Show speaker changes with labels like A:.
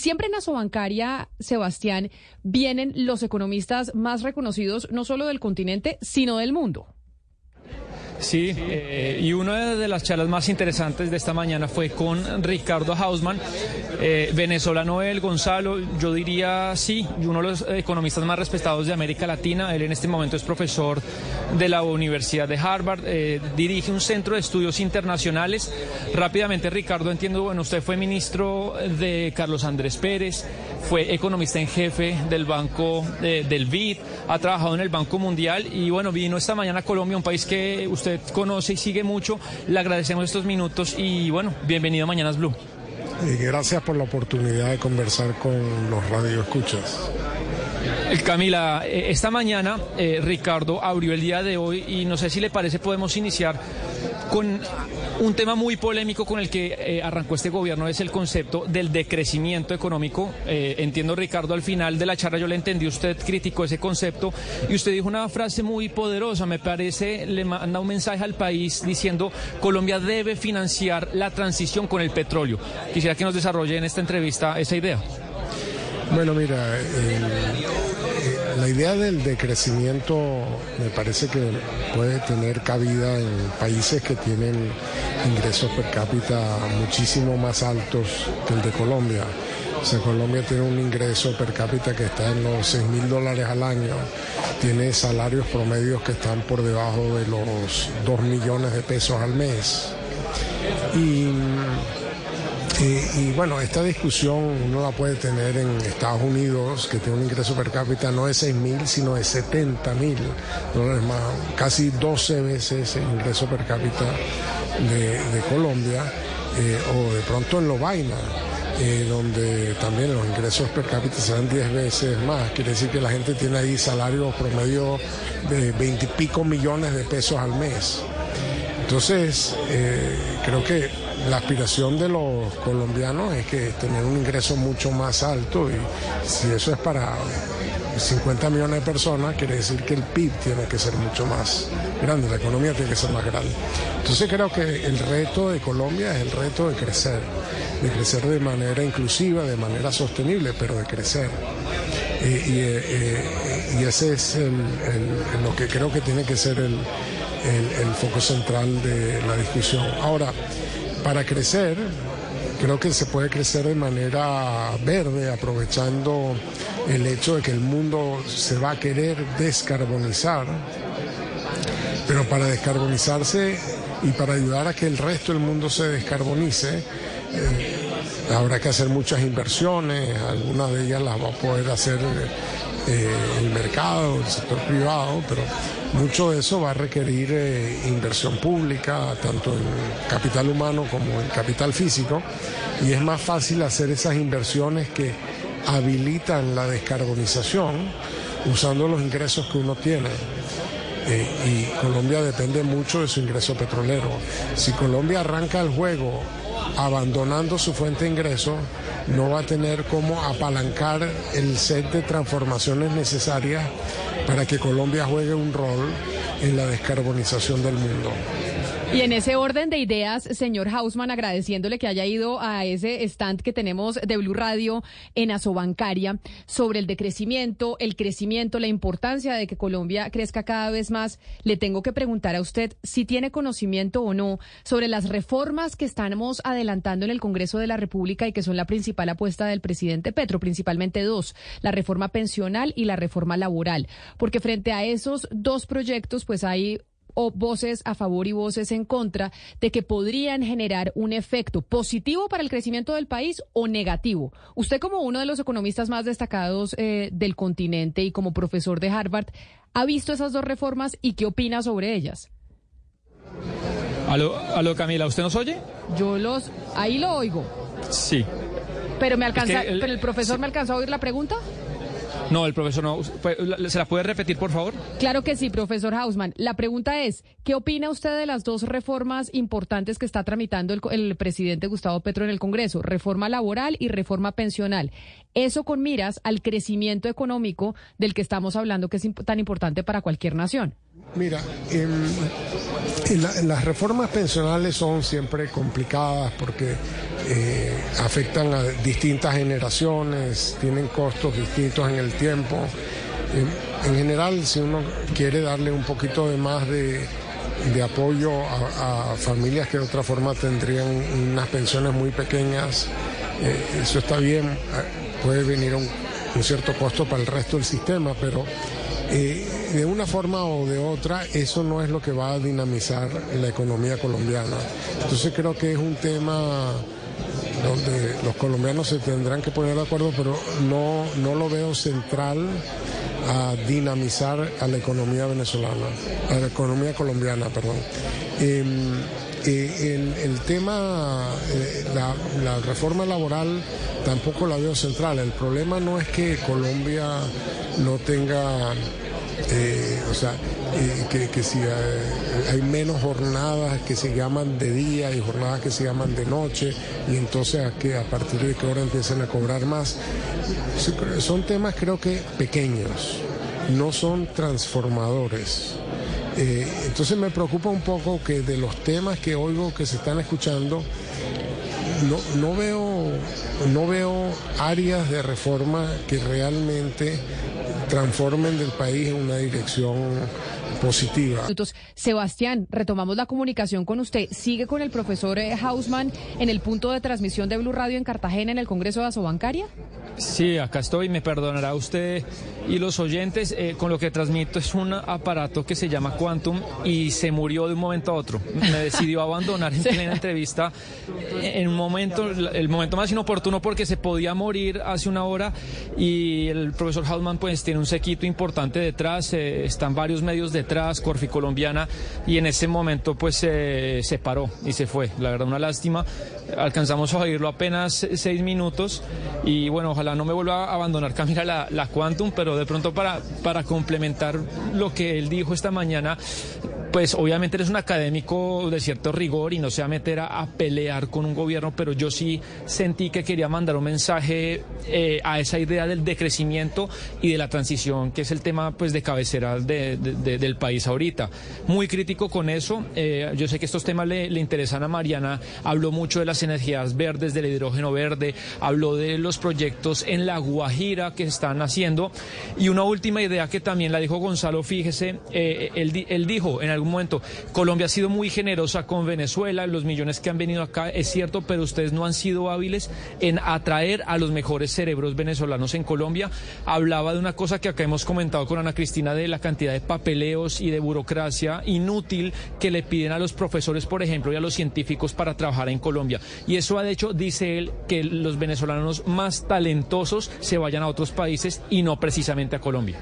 A: Siempre en Asobancaria, Sebastián, vienen los economistas más reconocidos no solo del continente, sino del mundo.
B: Sí, eh, y una de las charlas más interesantes de esta mañana fue con Ricardo Hausman, eh, venezolano él, Gonzalo, yo diría sí, uno de los economistas más respetados de América Latina. Él en este momento es profesor de la Universidad de Harvard, eh, dirige un centro de estudios internacionales. Rápidamente, Ricardo, entiendo, bueno, usted fue ministro de Carlos Andrés Pérez, fue economista en jefe del Banco del BID, ha trabajado en el Banco Mundial y bueno, vino esta mañana a Colombia, un país que usted conoce y sigue mucho. Le agradecemos estos minutos y bueno, bienvenido a Mañanas Blue.
C: Y gracias por la oportunidad de conversar con los radioescuchas.
B: Camila, eh, esta mañana eh, Ricardo abrió el día de hoy y no sé si le parece podemos iniciar con un tema muy polémico con el que eh, arrancó este gobierno es el concepto del decrecimiento económico. entiendo, Ricardo, al final de la charla yo le entendí, usted criticó ese concepto y usted dijo una frase muy poderosa, me parece, le manda un mensaje al país diciendo Colombia debe financiar la transición con el petróleo. Quisiera que nos desarrolle en esta entrevista esa idea.
C: Bueno, mira, la idea del decrecimiento me parece que puede tener cabida en países que tienen ingresos per cápita muchísimo más altos que el de Colombia. O sea, Colombia tiene un ingreso per cápita que está en los 6 mil dólares al año, tiene salarios promedios que están por debajo de los 2 millones de pesos al mes. Y y, bueno, esta discusión uno la puede tener en Estados Unidos, que tiene un ingreso per cápita no de 6 mil, sino de 70 mil dólares más, casi 12 veces el ingreso per cápita de, Colombia, eh, o de pronto en Lovaina. Eh, donde también los ingresos per cápita serán 10 veces más. Quiere decir que la gente tiene ahí salarios promedio de 20 y pico millones de pesos al mes. Entonces, eh, creo que la aspiración de los colombianos es que tener un ingreso mucho más alto y si eso es para 50 millones de personas, quiere decir que el PIB tiene que ser mucho más grande, la economía tiene que ser más grande. Entonces creo que el reto de Colombia es el reto de crecer, de crecer de manera inclusiva, de manera sostenible, pero de crecer. y, eh, ese es lo que creo que tiene que ser el, el foco central de la discusión. Ahora, para crecer, creo que se puede crecer de manera verde, aprovechando el hecho de que el mundo se va a querer descarbonizar. Pero para descarbonizarse y para ayudar a que el resto del mundo se descarbonice, eh, habrá que hacer muchas inversiones, algunas de ellas las va a poder hacer eh, el mercado, el sector privado, pero mucho de eso va a requerir eh, inversión pública, tanto en capital humano como en capital físico, y es más fácil hacer esas inversiones que habilitan la descarbonización usando los ingresos que uno tiene. Eh, y Colombia depende mucho de su ingreso petrolero. Si Colombia arranca el juego abandonando su fuente de ingreso, no va a tener cómo apalancar el set de transformaciones necesarias para que Colombia juegue un rol en la descarbonización del mundo.
A: Y en ese orden de ideas, señor Hausman, agradeciéndole que haya ido a ese stand que tenemos de Blue Radio en Asobancaria sobre el decrecimiento, el crecimiento, la importancia de que Colombia crezca cada vez más, le tengo que preguntar a usted si tiene conocimiento o no sobre las reformas que estamos adelantando en el Congreso de la República y que son la principal apuesta del presidente Petro, principalmente dos, la reforma pensional y la reforma laboral. Porque frente a esos dos proyectos, pues hay o voces a favor y voces en contra de que podrían generar un efecto positivo para el crecimiento del país o negativo. Usted como uno de los economistas más destacados eh, del continente y como profesor de Harvard, ¿ha visto esas dos reformas y qué opina sobre ellas?
B: Aló, aló Camila, ¿usted nos oye?
A: Yo los, ahí lo oigo.
B: Sí.
A: Pero me alcanza, el, pero el profesor me alcanzó a oír la pregunta.
B: No, el profesor no. Pues, ¿Se la puede repetir, por favor?
A: Claro que sí, profesor Hausman. La pregunta es, ¿qué opina usted de las dos reformas importantes que está tramitando el, presidente Gustavo Petro en el Congreso? Reforma laboral y reforma pensional. Eso con miras al crecimiento económico del que estamos hablando, que es tan importante para cualquier nación.
C: Mira, las reformas pensionales son siempre complicadas porque eh, afectan a distintas generaciones, tienen costos distintos en el tiempo. En, general, si uno quiere darle un poquito de más de, apoyo a, familias que de otra forma tendrían unas pensiones muy pequeñas, eh, eso está bien, puede venir un, un, cierto costo para el resto del sistema, pero eh, de una forma o de otra, eso no es lo que va a dinamizar la economía colombiana. Entonces creo que es un tema donde los colombianos se tendrán que poner de acuerdo, pero no, no lo veo central a dinamizar a la economía venezolana, a la economía colombiana, perdón. Em, eh, el, tema, eh, la, la, reforma laboral tampoco la veo central. El problema no es que Colombia no tenga eh, o sea, eh, que, si hay, menos jornadas que se llaman de día y jornadas que se llaman de noche, y entonces a, que a partir de qué hora empiezan a cobrar más. Son temas creo que pequeños, no son transformadores. Eh, entonces me preocupa un poco que de los temas que oigo que se están escuchando, no, no, veo, no veo áreas de reforma que realmente transformen del país en una dirección positiva.
A: Sebastián, retomamos la comunicación con usted. ¿Sigue con el profesor eh, Hausman en el punto de transmisión de Blue Radio en Cartagena en el Congreso de Asobancaria?
B: Sí, acá estoy. Me perdonará usted y los oyentes. Eh, con lo que transmito es un aparato que se llama Quantum y se murió de un momento a otro. Me decidió abandonar en plena entrevista en un momento, el momento más inoportuno porque se podía morir hace una hora y el profesor Hausman pues tiene un sequito importante detrás. Eh, están varios medios detrás detrás, Corfi Colombiana, y en ese momento pues se paró y se fue. La verdad, una lástima. Alcanzamos a oírlo apenas seis minutos y bueno, ojalá no me vuelva a abandonar Camila la, la Quantum, pero de pronto para, para complementar lo que él dijo esta mañana, pues obviamente eres un académico de cierto rigor y no se va a meter a, pelear con un gobierno, pero yo sí sentí que quería mandar un mensaje eh, a esa idea del decrecimiento y de la transición, que es el tema pues de cabecera del país ahorita. Muy crítico con eso. Eh, yo sé que estos temas le, interesan a Mariana. Habló mucho de las energías verdes, del hidrógeno verde, habló de los proyectos en La Guajira que están haciendo. Y una última idea que también la dijo Gonzalo, fíjese, eh, él, dijo en algún momento, Colombia ha sido muy generosa con Venezuela, los millones que han venido acá, es cierto, pero ustedes no han sido hábiles en atraer a los mejores cerebros venezolanos en Colombia. Hablaba de una cosa que acá hemos comentado con Ana Cristina de la cantidad de papeleos y de burocracia inútil que le piden a los profesores, por ejemplo, y a los científicos para trabajar en Colombia. Y eso ha hecho, dice él, que los venezolanos más talentosos se vayan a otros países y no precisamente a Colombia.